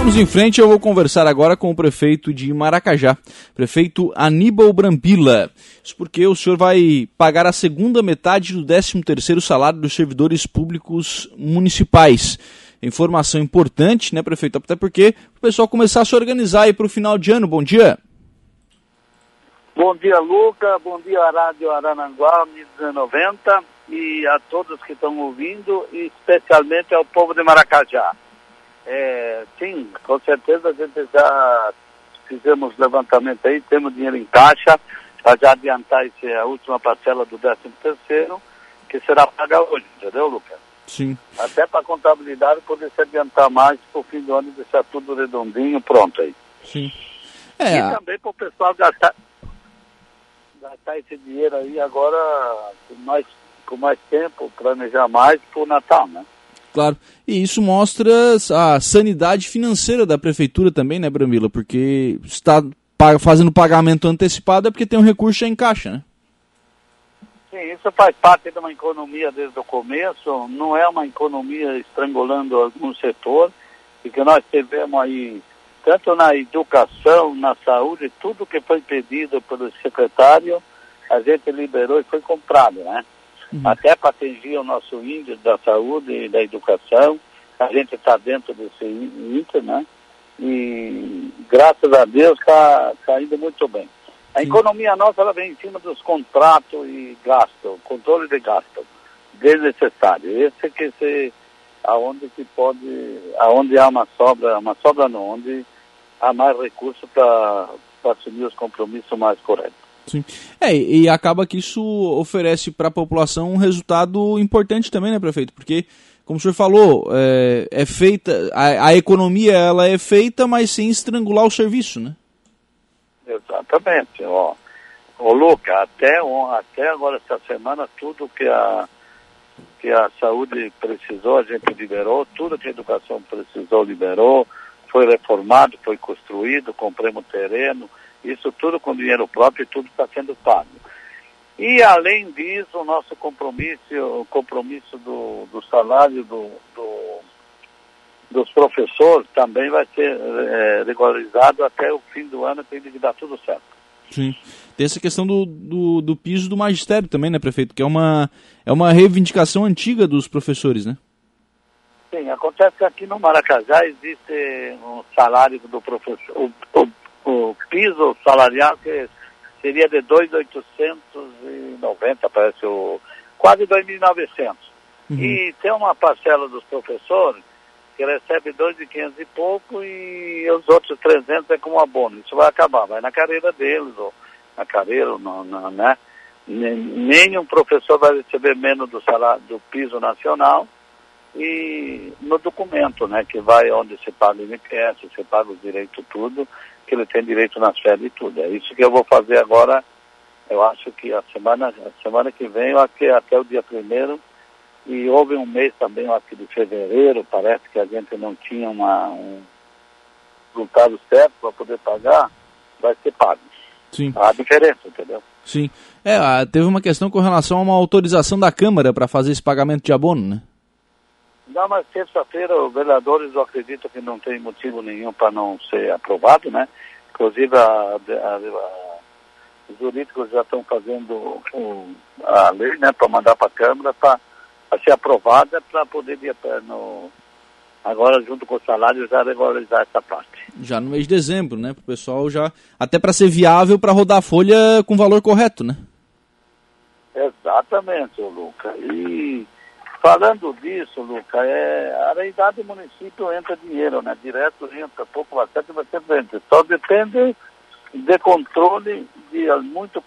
Vamos em frente, eu vou conversar agora com o prefeito de Maracajá, prefeito Aníbal Brambila. Isso porque o senhor vai pagar a segunda metade do 13º salário dos servidores públicos municipais. Informação importante, né, prefeito? Até porque o pessoal começar a se organizar aí para o final de ano. Bom dia. Bom dia, Luca. Bom dia, Rádio Arananguá, 1090 e a todos que estão ouvindo, e especialmente ao povo de Maracajá. É, sim, com certeza a gente já fizemos levantamento aí, temos dinheiro em caixa, para já adiantar esse, a última parcela do 13 terceiro, que será paga hoje, entendeu, Lucas? Sim. Até para a contabilidade poder se adiantar mais para o fim do ano e deixar tudo redondinho, pronto aí. Sim. É. E também para o pessoal gastar, gastar esse dinheiro aí agora com mais, com mais tempo, planejar mais para o Natal, né? Claro. E isso mostra a sanidade financeira da prefeitura também, né, Bramila? Porque está fazendo pagamento antecipado é porque tem um recurso em caixa, né? Sim, isso faz parte de uma economia desde o começo, não é uma economia estrangulando algum setor, e que nós tivemos aí, tanto na educação, na saúde, tudo que foi pedido pelo secretário, a gente liberou e foi comprado, né? Uhum. até para atingir o nosso índice da saúde e da educação. A gente está dentro desse índice, né? E graças a Deus está tá indo muito bem. A Sim. economia nossa ela vem em cima dos contratos e gasto, controle de gasto, desnecessário. Esse que se aonde que pode, aonde há uma sobra, uma sobra não, onde há mais recursos para assumir os compromissos mais corretos. Sim. É, e acaba que isso oferece para a população um resultado importante também, né, prefeito? Porque, como o senhor falou, é, é feita, a, a, economia ela é feita, mas sem estrangular o serviço, né? Exatamente. Ó, ô Luca, até, até agora essa semana, tudo que a, que a saúde precisou, a gente liberou, tudo que a educação precisou, liberou, foi reformado, foi construído, compramos terreno, isso tudo com dinheiro próprio e tudo está sendo pago. E além disso, o nosso compromisso, o compromisso do, do salário do, do, dos professores também vai ser é, regularizado até o fim do ano, tem que dar tudo certo. Sim. Tem essa questão do, do, do, piso do magistério também, né, prefeito? Que é uma, é uma reivindicação antiga dos professores, né? Sim, acontece que aqui no Maracajá existe um salário do professor, o, o o piso salarial que seria de 2.890, parece o quase 2.900. Uhum. E tem uma parcela dos professores que recebe 2.500 e pouco e os outros 300 é como abono. Isso vai acabar, vai na carreira deles, ou na carreira, no, na, né? Nenhum professor vai receber menos do salário do piso nacional e no documento, né, que vai onde se paga o INPS, se paga os direitos tudo, que ele tem direito nas férias e tudo. É isso que eu vou fazer agora. Eu acho que a semana, a semana que vem, que até o dia primeiro, e houve um mês também, eu acho que de fevereiro, parece que a gente não tinha uma, um resultado certo para poder pagar, vai ser pago. Sim. A diferença, entendeu? Sim. É, teve uma questão com relação a uma autorização da Câmara para fazer esse pagamento de abono, né? Não, mas terça-feira os vereadores eu acredito que não tem motivo nenhum para não ser aprovado, né? Inclusive a, a, a, os jurídicos já estão fazendo a lei, né, para mandar para a Câmara para ser aprovada para poder ir no, agora junto com o salário já regularizar essa parte. Já no mês de dezembro, né? Para o pessoal já. Até para ser viável para rodar a folha com valor correto, né? Exatamente, Luca. E Falando disso, Luca, é, a idade do município entra dinheiro, né? Direto entra, pouco bastante, sempre entra. Só depende de controle de muito,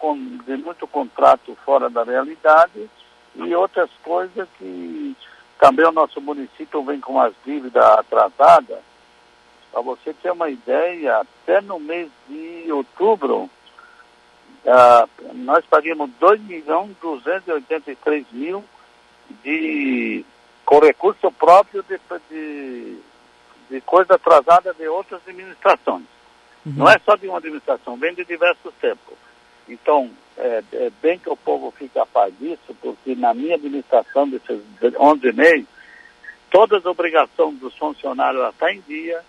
de muito contrato fora da realidade e outras coisas que também o nosso município vem com as dívidas atrasadas. Para você ter uma ideia, até no mês de outubro, ah, nós pagamos 2 milhões 283 mil de, com recurso próprio de, de, de coisa atrasada de outras administrações. Uhum. Não é só de uma administração, vem de diversos tempos. Então, é, é, bem que o povo fique a par disso, porque na minha administração desses 11 meses, todas as obrigações dos funcionários estão em dia,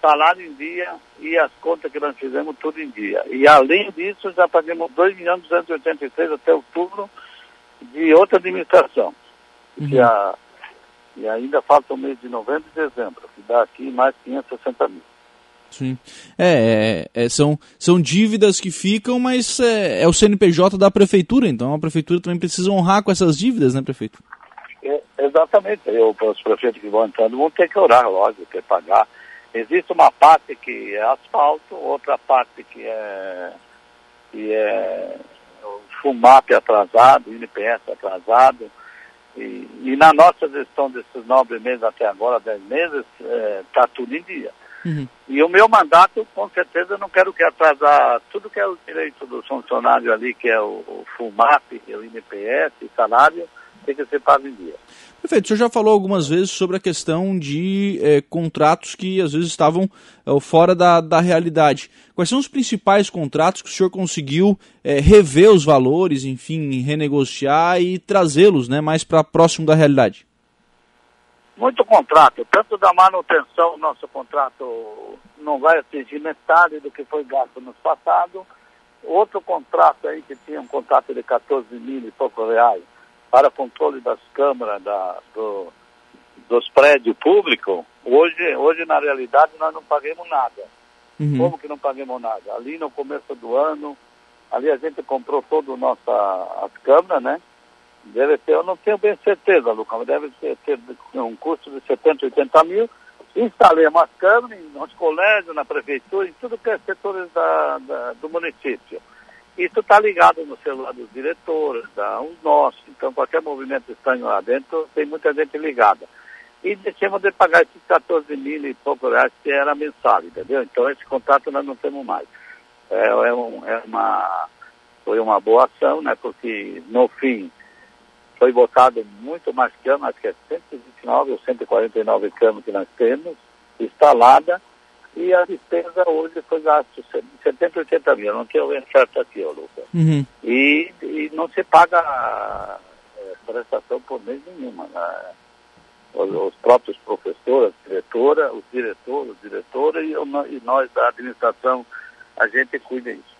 salário em dia e as contas que nós fizemos tudo em dia. E além disso, já pagamos 2 milhões 283 até outubro de outra administração. Uhum. Que a, e ainda falta o mês de novembro e dezembro, que dá aqui mais 560 mil. Sim. É, é, é, são, são dívidas que ficam, mas é, é, o CNPJ da prefeitura, então a prefeitura também precisa honrar com essas dívidas, né, prefeito? É, exatamente. Eu, os prefeitos que vão entrando vão ter que orar, lógico, ter que pagar. Existe uma parte que é asfalto, outra parte que é, que é o FUMAP atrasado, o INPS atrasado. E, e, na nossa gestão desses nove meses até agora, dez meses, está é, tudo em dia. Uhum. E o meu mandato, com certeza, eu não quero que atrasar tudo que é o direito do funcionário ali, que é o, o FUMAP, o INPS, salário, tem que ser pago em dia. Perfeito. O senhor já falou algumas vezes sobre a questão de é, contratos que às vezes estavam é, fora da, da realidade. Quais são os principais contratos que o senhor conseguiu é, rever os valores, enfim, renegociar e trazê-los né, mais para próximo da realidade? Muito contrato, tanto da manutenção, nosso contrato não vai atingir metade do que foi gasto no passado. Outro contrato aí que tinha um contrato de 14 mil e poucos reais para controle das câmaras da, do, dos prédios públicos, hoje, hoje na realidade nós não pagamos nada. Uhum. Como que não pagamos nada? Ali no começo do ano, ali a gente comprou todas as câmeras, né? Deve ter, eu não tenho bem certeza, Lucas, mas deve ter, ter um custo de 70, 80 mil. Instalemos as câmeras nos colégios, na prefeitura, em tudo que é setores da, da do município. Isso está ligado no celular dos diretores, da um nosso. Então, qualquer movimento estranho lá dentro, tem muita gente ligada. E deixamos de pagar esses 14 mil e pouco reais que era mensal, entendeu? Então, esse contrato nós não temos mais. É, é, um, é uma, foi uma boa ação, né? Porque, no fim, foi botado muito mais cama, acho que é 129 ou 149 camas que nós temos, instalada, e a despesa hoje foi gasto 70, 80 mil, não tenho o certo aqui, ó, Lucas. Uhum. E, e não se paga é, prestação por mês nenhuma. Né? Os, os, próprios professores, diretora, os diretores, os diretores e, e nós da administração, a gente cuida disso.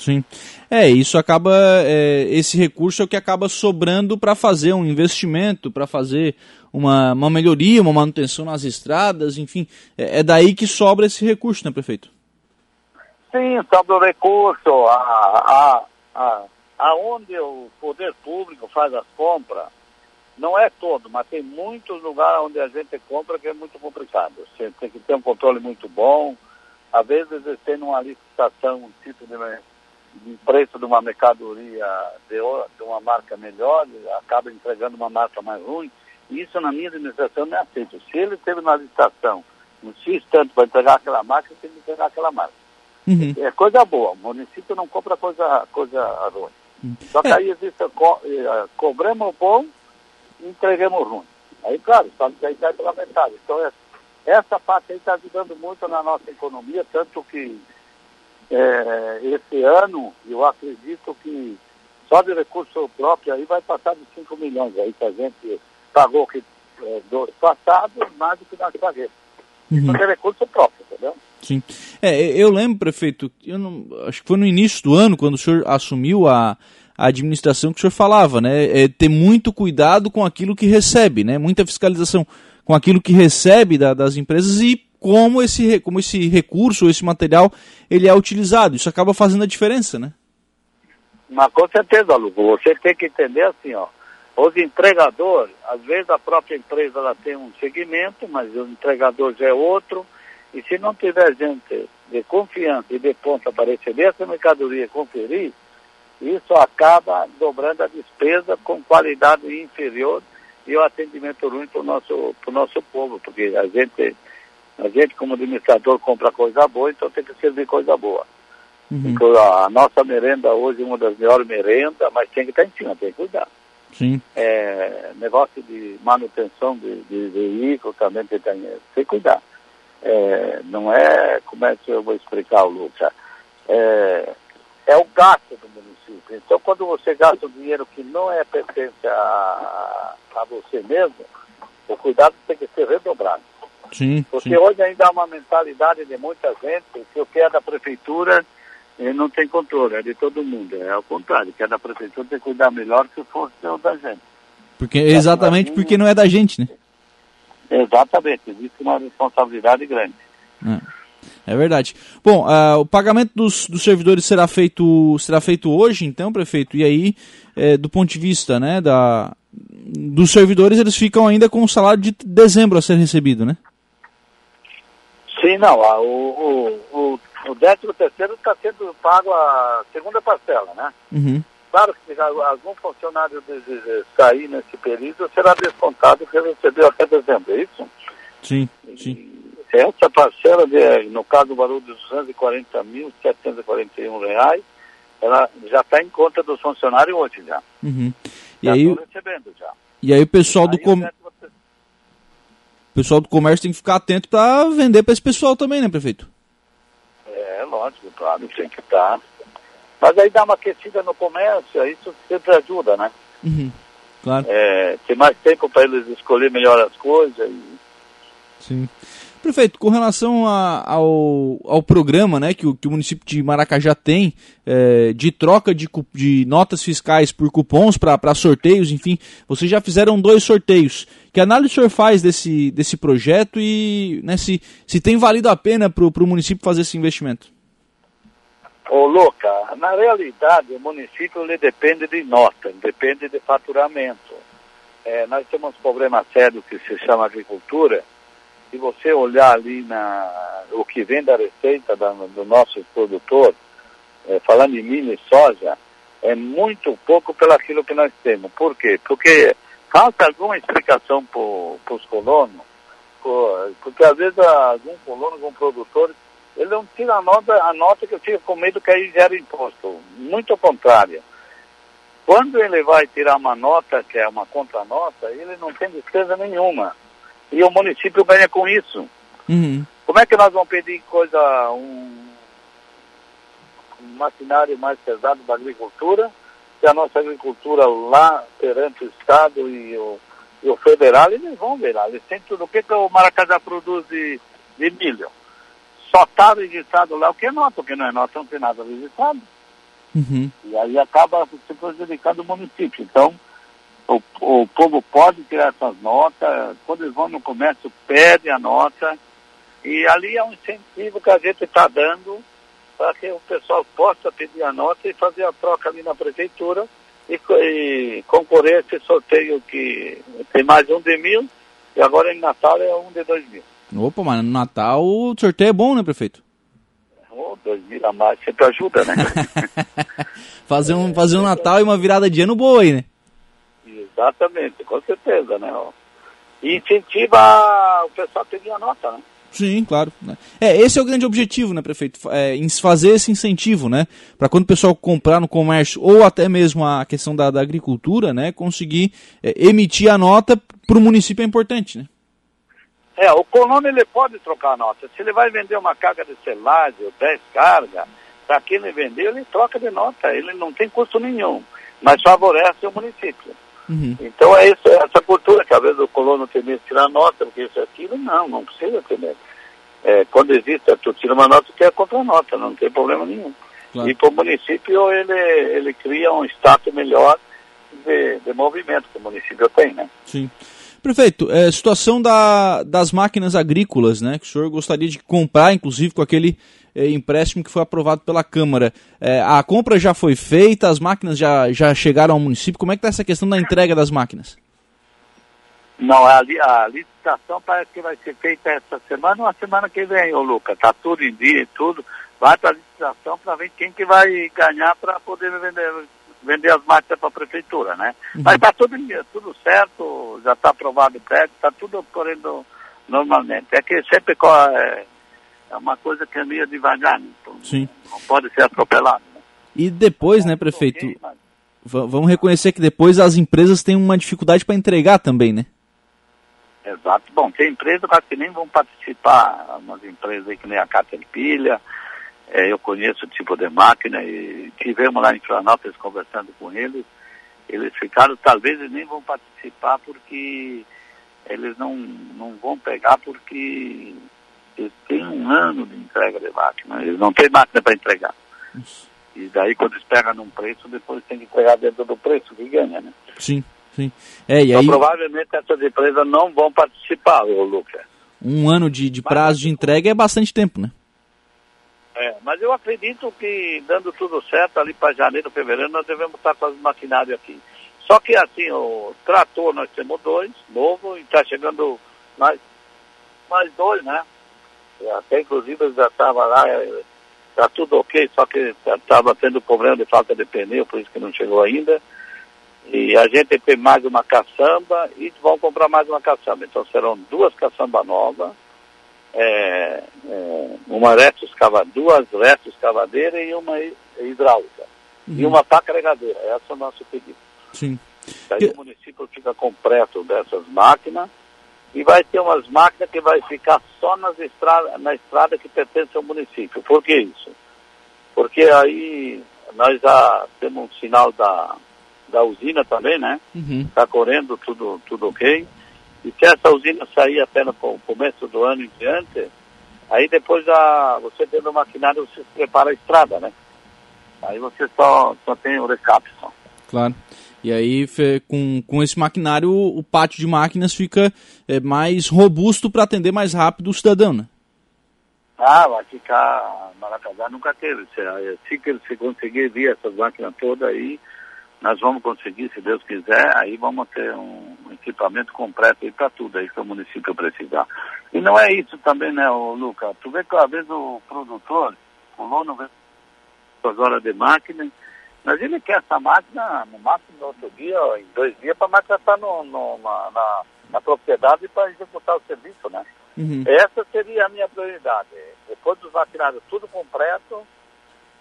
Sim. É, isso acaba. É, esse recurso é o que acaba sobrando para fazer um investimento, para fazer uma, uma melhoria, uma manutenção nas estradas, enfim. É, é, daí que sobra esse recurso, né, prefeito? Sim, sobra o recurso. A, a, a, aonde o poder público faz as compras, não é todo, mas tem muitos lugares onde a gente compra que é muito complicado. Você tem que ter um controle muito bom. Às vezes, tem uma licitação, um tipo de de preço de uma mercadoria de, de uma marca melhor, acaba entregando uma marca mais ruim. Isso na minha administração não é aceito. Se ele teve na licitação um X tanto para entregar aquela marca, tem que entregar aquela marca. Uhum. É coisa boa. O município não compra coisa, coisa ruim. Uhum. Só que é. aí existe, co, eh, cobramos bom e entregamos ruim. Aí, claro, só que aí cai pela metade. Então, essa, essa parte aí está ajudando muito na nossa economia, tanto que é, esse ano, eu acredito que só de recurso próprio aí vai passar de 5 milhões aí que a gente pagou que, é, do passado, mais do que nós pagamos. Uhum. Isso é recurso próprio, entendeu? Sim. É, eu lembro, prefeito, eu não, acho que foi no início do ano, quando o senhor assumiu a, a administração que o senhor falava, né? É ter muito cuidado com aquilo que recebe, né? Muita fiscalização com aquilo que recebe da, das empresas e como esse, como esse recurso, esse material, ele é utilizado. Isso acaba fazendo a diferença, né? Mas com certeza, Lugo, você tem que entender assim, ó. Os entregadores, às vezes a própria empresa ela tem um segmento, mas o entregador já é outro. E se não tiver gente de confiança e de ponta para receber essa mercadoria e conferir, isso acaba dobrando a despesa com qualidade inferior e o atendimento ruim para o nosso, nosso povo, porque a gente a gente, como administrador, compra coisa boa, então tem que servir coisa boa. Uhum. Então, a nossa merenda hoje é uma das melhores merendas, mas tem que estar em cima, tem que cuidar. Sim. É, negócio de manutenção de, de veículo também tem, tem que cuidar. É, não é, como é que eu vou explicar, Lucas? É, é o gasto do município. Então, quando você gasta o dinheiro que não é pertence a, a você mesmo, o cuidado tem que ser redobrado. Sim, Porque sim. hoje ainda há uma mentalidade de muita gente que o que é da prefeitura eh, não tem controle, é de todo mundo. É ao contrário, o que é da prefeitura tem que cuidar melhor que fosse o da gente. Porque, exatamente porque não é da gente, né? Exatamente, existe uma responsabilidade grande. É, é verdade. Bom, ah, o pagamento dos, dos servidores será feito, será feito hoje, então, prefeito. E aí, eh, do ponto de vista né, da, dos servidores, eles ficam ainda com o salário de dezembro a ser recebido, né? Sim, não, a- o, o, o, o décimo terceiro está sendo pago a segunda parcela, né? Uhum. Claro que se algum funcionário sair nesse período, será descontado que recebeu até dezembro, é isso? Sim, sim. Essa parcela, de, no caso do valor de 240.741 reais, ela já está em conta dos funcionários hoje já. Uhum. E, Já aí, recebendo já. e aí o pessoal do, Aí o com, o pessoal do comércio tem que ficar atento para vender para esse pessoal também, né, prefeito? É, lógico, claro, tem que estar. Mas aí dá uma aquecida no comércio, isso sempre ajuda, né? Uhum. Claro. É, tem mais tempo para eles escolher melhor as coisas. E... Sim. Prefeito, com relação a- ao, ao programa né, que, o, que o município de Maracajá tem é, de troca de, de notas fiscais por cupons para sorteios, enfim, vocês já fizeram dois sorteios. Que análise o senhor faz desse, desse projeto e né, se, se tem valido a pena para o município fazer esse investimento? Ô, Luca, na realidade o município ele depende de nota, depende de faturamento. É, nós temos um problema sério que se chama agricultura. Se você olhar ali na, o que vem da receita da, do nosso produtor, é, falando em milho e soja, é muito pouco pelo aquilo que nós temos. Por quê? Porque falta alguma explicação para os colonos, por- porque às vezes algum colono, algum produtor, ele não tira a nota, a nota que eu fico com medo que aí gera imposto. Muito ao contrário. Quando ele vai tirar uma nota, que é uma contranota, ele não tem despesa nenhuma. E o município ganha com isso. Uhum. Como é que nós vamos pedir coisa, um, um maquinário mais pesado da agricultura, a nossa agricultura lá perante o Estado e o, e o federal, eles vão ver lá. Eles têm tudo. O que, que o Maracajá produz de, de milho? Só está registrado lá o que é nota, o que não é nota não tem nada registrado. Uhum. E aí acaba se prejudicando o município. Então, o, o povo pode tirar essas notas, quando eles vão no comércio, pede a nota, e ali é um incentivo que a gente está dando para que o pessoal possa pedir a nota e fazer a troca ali na prefeitura e, e concorrer a esse sorteio que tem mais um de mil e agora em Natal é um de dois mil. Opa, mas no Natal o sorteio é bom, né, prefeito? Oh, dois mil a mais sempre ajuda, né? fazer, um, fazer um Natal e uma virada de ano boa aí, né? Exatamente, com certeza, né? E incentiva o pessoal a pedir a nota, né? Sim, claro. né. É, esse é o grande objetivo, né, prefeito? É, fazer esse incentivo, né? Para quando o pessoal comprar no comércio ou até mesmo a questão da, da agricultura, né? Conseguir é, emitir a nota para o município é importante, né? É, o colono ele pode trocar a nota. Se ele vai vender uma carga de selagem ou 10 cargas, para quem ele vender, ele troca de nota. Ele não tem custo nenhum, mas favorece o município. Uhum. Então é isso, essa cultura que às vezes o colono tem medo de tirar nota, porque isso e aquilo, não, não precisa ter medo. É, quando existe, tu tira uma nota que é contra nota, não tem problema nenhum. Claro. E para o município ele, ele cria um status melhor de, de movimento que o município tem, né? Sim. Prefeito, é, situação da, das máquinas agrícolas, né? Que o senhor gostaria de comprar, inclusive, com aquele é, empréstimo que foi aprovado pela Câmara. É, a compra já foi feita, as máquinas já, já chegaram ao município. Como é que está essa questão da entrega das máquinas? Não, a, a licitação parece que vai ser feita essa semana ou a semana que vem, ô Luca. Tá tudo em dia e tudo. Vai para a licitação para ver quem que vai ganhar para poder vender, vender as máquinas para a prefeitura, né? Mas está tudo tudo certo, já está aprovado o prédio, está tudo ocorrendo normalmente. É que sempre é, é uma coisa que é meio devagar, né? Então, Sim. não pode ser atropelado. Né? E depois, né, prefeito? Mas- Va- Vamos reconhecer que depois as empresas têm uma dificuldade para entregar também, né? Exato. Bom, tem empresas que nem vão participar, umas empresas aí que nem a Caterpillar, eh, eu conheço o tipo de máquina e tivemos lá em Florianópolis conversando com eles, eles ficaram, talvez eles nem vão participar porque eles não, não vão pegar porque eles têm um ano de entrega de máquina, eles não têm máquina para entregar. Isso. E daí quando eles pegam num preço, depois tem que entregar dentro do preço que ganha, né? Sim, sim. É, e então, aí... provavelmente essas empresas não vão participar, ô Lucas. Um ano de, de prazo de entrega é bastante tempo, né? É, mas eu acredito que dando tudo certo ali para janeiro, fevereiro, nós devemos estar com as maquinários aqui. Só que assim, o trator nós temos dois, novo, e está chegando mais, mais dois, né? Até inclusive já estava lá, está tudo ok, só que estava tendo problema de falta de pneu, por isso que não chegou ainda. E a gente tem mais uma caçamba e vão comprar mais uma caçamba. Então serão duas caçambas novas, é, é, uma duas retos escavadeiras e uma hidráulica. Uhum. E uma carregadeira. Esse é o nosso pedido. Sim. Aí o município fica completo dessas máquinas e vai ter umas máquinas que vai ficar só nas estrada, na estrada que pertence ao município. Por que isso? Porque aí nós já temos um sinal da, da usina também, né? Está uhum. correndo tudo, tudo ok. E se essa usina sair até no começo do ano em diante, aí depois já você tendo o maquinário, você prepara a estrada, né? Aí você só, só tem o recap só. Claro. E aí, com, com esse maquinário, o pátio de máquinas fica é, mais robusto para atender mais rápido o cidadão, né? Ah, vai ficar. Maracajá nunca teve. Se, que se conseguir vir essas máquinas todas aí, nós vamos conseguir, se Deus quiser, aí vamos ter um equipamento completo aí para tudo aí que o município precisar. E não é isso também, né, Luca? Tu vê que às vezes o produtor pulou no agora de máquina mas ele quer essa máquina no máximo no outro dia, em dois dias, para a máquina estar no, no, na, na, na, propriedade para executar o serviço, né? Uhum. Essa seria a minha prioridade. Depois dos maquinários tudo completo,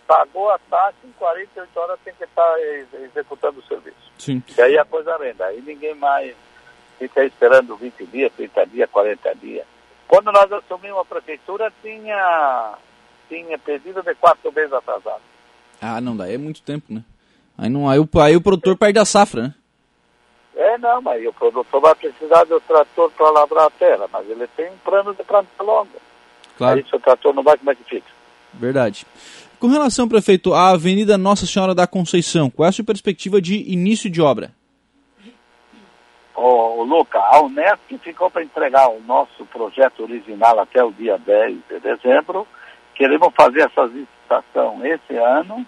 pagou a taxa, em 48 horas tem que estar executando o serviço. Sim. E aí a coisa renda. Aí ninguém mais fica esperando 20 dias, 30 dias, 40 dias. Quando nós assumimos a prefeitura, tinha, tinha pedido de quatro meses atrasado. Ah, não, daí é muito tempo, né? Aí, não, aí, o, aí o produtor perde a safra, né? É, não, mas o produtor vai precisar do trator para labrar a terra, mas ele tem um plano de planta longa. Claro. Aí se o trator não vai, como é que fica? Verdade. Com relação, prefeito, à Avenida Nossa Senhora da Conceição, qual é a sua perspectiva de início de obra? Ô, Luca, a Unesco ficou para entregar o nosso projeto original até o dia 10 de dezembro. Queremos fazer essa licitação esse ano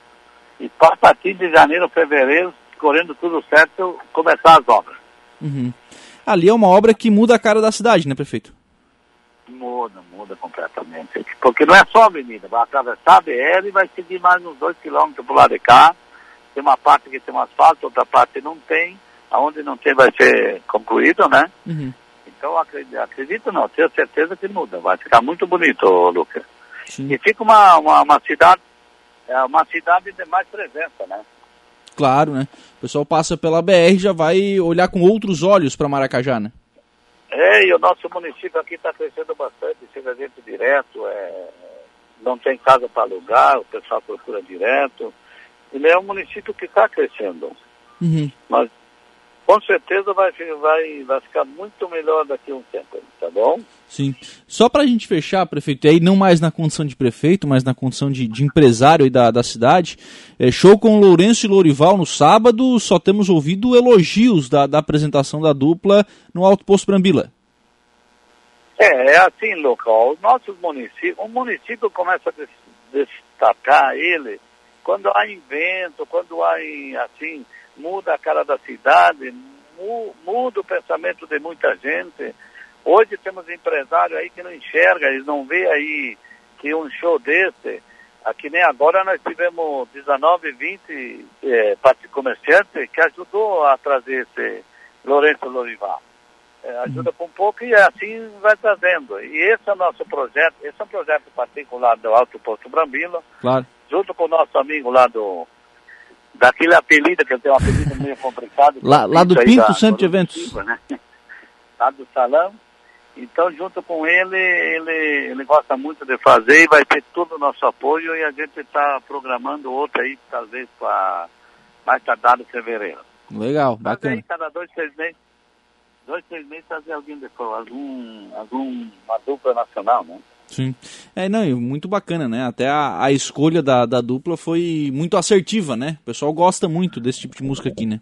e a partir de janeiro, fevereiro, correndo tudo certo, começar as obras. Uhum. Ali é uma obra que muda a cara da cidade, né, prefeito? Muda, muda completamente. Porque não é só a avenida, vai atravessar a BR e vai seguir mais uns dois quilômetros para o lado de cá. Tem uma parte que tem um asfalto, outra parte não tem. Aonde não tem vai ser concluído, né? Uhum. Então acredito, acredito não, tenho certeza que muda. Vai ficar muito bonito, Lucas. Sim. E fica uma, uma, uma, cidade, é uma cidade de mais presença, né? Claro, né? O pessoal passa pela BR já vai olhar com outros olhos para Maracajá, né? É, e o nosso município aqui está crescendo bastante, chega gente direto, é, não tem casa para alugar, o pessoal procura direto. Ele é um município que está crescendo. Uhum. Mas com certeza vai, vai, vai ficar muito melhor daqui a um tempo, tá bom? Sim. Só para a gente fechar, prefeito, e aí não mais na condição de prefeito, mas na condição de, de empresário da, da cidade, é, show com Lourenço e Lourival no sábado, só temos ouvido elogios da, da apresentação da dupla no Alto Posto Brambila. É, é assim, local. O nosso município, o município começa a destacar ele quando há evento, quando há, assim, muda a cara da cidade, muda o pensamento de muita gente. Hoje temos empresário aí que não enxerga, eles não vê aí que um show desse, aqui nem agora nós tivemos 19, 20 é, comerciantes que ajudou a trazer esse Lourenço Lorival. É, ajuda com um pouco e assim vai trazendo. E esse é o nosso projeto, esse é um projeto particular do Alto Posto Brambila, claro. junto com o nosso amigo lá do daquele apelido, que eu tenho um apelido meio complicado. lá, lá do Pinto da, de Eventos. Né? lá do Salão. Então, junto com ele, ele, ele gosta muito de fazer e vai ter todo o nosso apoio e a gente está programando outra aí, talvez para mais tardar em fevereiro. Legal, bacana. Aí, cada dois, três meses, dois, três meses fazer alguém depois, algum, algum, uma dupla nacional, né? Sim. É, não, muito bacana, né? Até a, a escolha da, da dupla foi muito assertiva, né? O pessoal gosta muito desse tipo de música aqui, né?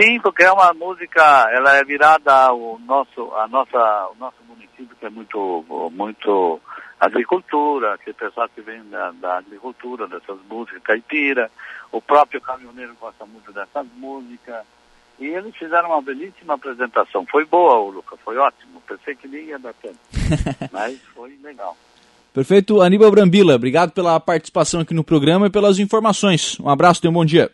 Sim, porque é uma música, ela é virada ao nosso, a nossa, o nosso município que é muito, muito agricultura, que pessoal que vem da, da, agricultura, dessas músicas caipira, o próprio caminhoneiro gosta muito dessas músicas, e eles fizeram uma belíssima apresentação. Foi boa, Luca, foi ótimo. Pensei que nem ia dar tempo, mas foi legal. Perfeito, Aníbal Brambila, obrigado pela participação aqui no programa e pelas informações. Um abraço, tenha um bom dia.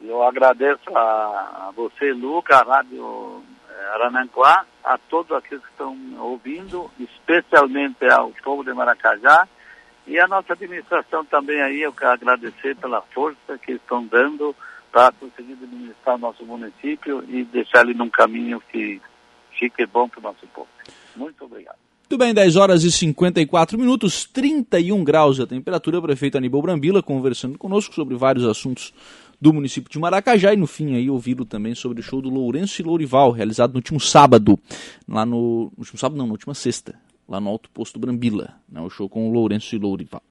Eu agradeço a, a você, Luca, a Rádio Arananguá, a todos aqueles que estão ouvindo, especialmente ao povo de Maracajá e a nossa administração também aí, eu quero agradecer pela força que estão dando para conseguir administrar nosso município e deixar ele num caminho que fique bom para o nosso povo. Muito obrigado. Muito bem, 10 horas e 54 minutos, 31 graus a temperatura. O prefeito Aníbal Brambila conversando conosco sobre vários assuntos do município de Maracajá e no fim aí ouviram também sobre o show do Lourenço e Lourival, realizado no último sábado, lá no, no último sábado não, na última sexta, lá no Alto Posto Brambila, né, o show com o Lourenço e Lourival.